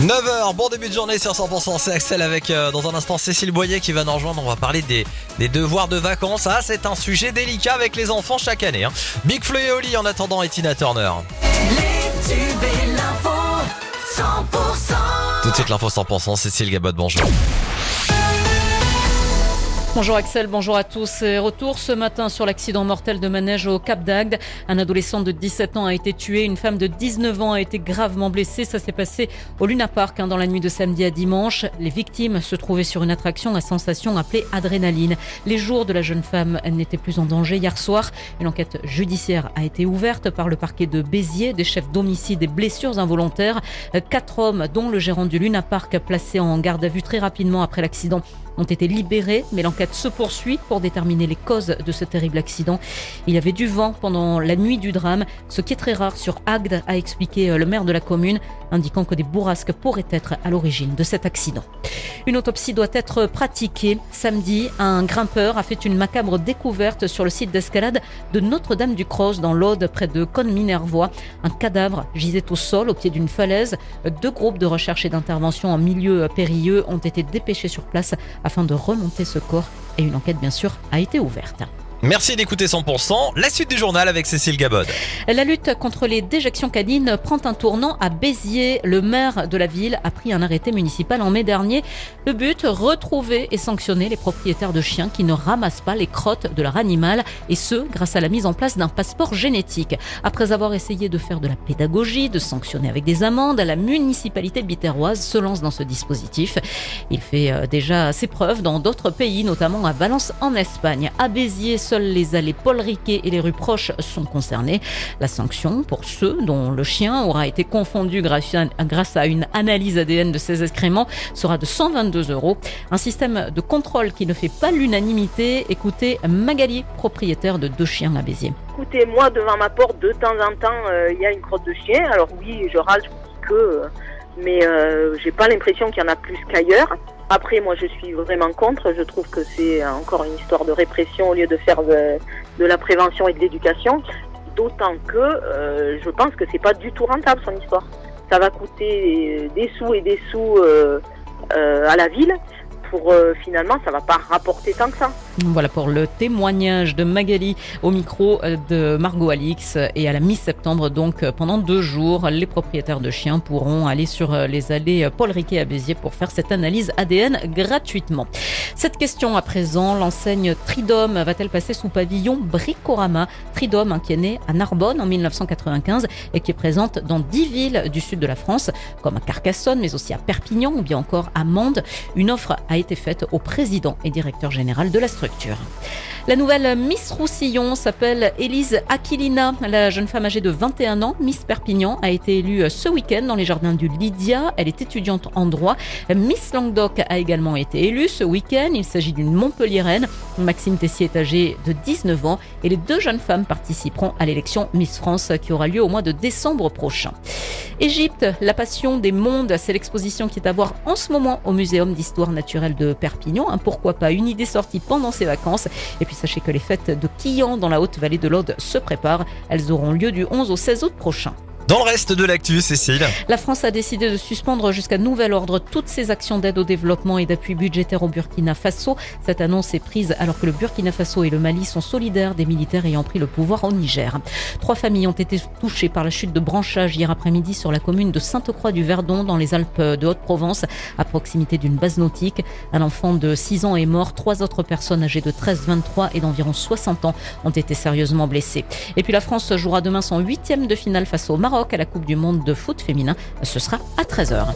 9h, bon début de journée sur 100%, c'est Axel avec euh, dans un instant Cécile Boyer qui va nous rejoindre. On va parler des, des devoirs de vacances. Ah, c'est un sujet délicat avec les enfants chaque année. hein. Big Flo et Oli en attendant et Tina Turner. Tout de suite l'info 100%, Cécile Gabot, bonjour. Bonjour Axel, bonjour à tous. Et Retour ce matin sur l'accident mortel de manège au Cap d'Agde. Un adolescent de 17 ans a été tué, une femme de 19 ans a été gravement blessée. Ça s'est passé au Luna Park hein, dans la nuit de samedi à dimanche. Les victimes se trouvaient sur une attraction à sensation appelée adrénaline. Les jours de la jeune femme n'étaient plus en danger. Hier soir, une enquête judiciaire a été ouverte par le parquet de Béziers, des chefs d'homicide et blessures involontaires. Quatre hommes, dont le gérant du Luna Park, placé en garde à vue très rapidement après l'accident, ont été libérés, mais se poursuit pour déterminer les causes de ce terrible accident. Il y avait du vent pendant la nuit du drame, ce qui est très rare sur Agde, a expliqué euh, le maire de la commune, indiquant que des bourrasques pourraient être à l'origine de cet accident. Une autopsie doit être pratiquée. Samedi, un grimpeur a fait une macabre découverte sur le site d'escalade de Notre-Dame-du-Cross dans l'Aude, près de Cône-Minervois. Un cadavre gisait au sol, au pied d'une falaise. Deux groupes de recherche et d'intervention en milieu périlleux ont été dépêchés sur place afin de remonter ce corps et une enquête bien sûr a été ouverte. Merci d'écouter 100%. La suite du journal avec Cécile Gabod. La lutte contre les déjections canines prend un tournant à Béziers. Le maire de la ville a pris un arrêté municipal en mai dernier. Le but, retrouver et sanctionner les propriétaires de chiens qui ne ramassent pas les crottes de leur animal et ce, grâce à la mise en place d'un passeport génétique. Après avoir essayé de faire de la pédagogie, de sanctionner avec des amendes, la municipalité biterroise se lance dans ce dispositif. Il fait euh, déjà ses preuves dans d'autres pays, notamment à Valence en Espagne. À Béziers, seules les allées Paul Riquet et les rues proches sont concernées. La sanction pour ceux dont le chien aura été confondu grâce à, une analyse ADN de ses excréments sera de 122 euros. Un système de contrôle qui ne fait pas l'unanimité. Écoutez Magali, propriétaire de deux chiens à Béziers. Écoutez, moi, devant ma porte, de temps en temps, euh, il y a une crotte de chien. Alors oui, je râle, je dis que... euh, mais euh, j'ai pas l'impression qu'il y en a plus qu'ailleurs. Après, moi, je suis vraiment contre. Je trouve que c'est encore une histoire de répression au lieu de faire de, la prévention et de l'éducation. D'autant que euh, je pense que c'est pas du tout rentable son histoire. Ça va coûter des sous et des sous euh, euh, à la ville. Pour finalement, ça va pas rapporter tant que ça. Voilà pour le témoignage de Magali au micro euh, de Margot Alix. Et à la mi-septembre, donc euh, pendant deux jours, les propriétaires de chiens pourront aller sur euh, les allées Paul Riquet à Béziers pour faire cette analyse ADN gratuitement. Cette question à présent, l'enseigne Tridom va-t-elle passer sous pavillon Bricorama? Tridom, hein, qui est né à Narbonne en 1995 et qui est présente dans dix villes du sud de la France, comme à Carcassonne, mais aussi à Perpignan ou bien encore à Mende. Une offre a été faite au président et directeur général de la structure rupture. La nouvelle Miss Roussillon s'appelle Élise Aquilina. La jeune femme âgée de 21 ans, Miss Perpignan, a été élue ce week-end dans les jardins du Lydia. Elle est étudiante en droit. Miss Languedoc a également été élue ce week-end. Il s'agit d'une Montpelliéraine. Maxime Tessier est âgée de 19 ans et les deux jeunes femmes participeront à l'élection Miss France qui aura lieu au mois de décembre prochain. Égypte, la passion des mondes, c'est l'exposition qui est à voir en ce moment au Muséum d'histoire naturelle de Perpignan. Pourquoi pas une idée sortie pendant ces vacances. Puis sachez que les fêtes de Quillan dans la haute vallée de l'Aude se préparent. Elles auront lieu du 11 au 16 août prochain. Dans le reste de l'actu, Cécile. La France a décidé de suspendre jusqu'à nouvel ordre toutes ses actions d'aide au développement et d'appui budgétaire au Burkina Faso. Cette annonce est prise alors que le Burkina Faso et le Mali sont solidaires des militaires ayant pris le pouvoir au Niger. Trois familles ont été touchées par la chute de branchage hier après-midi sur la commune de Sainte-Croix-du-Verdon dans les Alpes de Haute-Provence, à proximité d'une base nautique. Un enfant de 6 ans est mort. Trois autres personnes âgées de 13, 23 et d'environ 60 ans ont été sérieusement blessées. Et puis la France jouera demain son huitième de finale face au À la Coupe du Monde de foot féminin. Ce sera à 13h.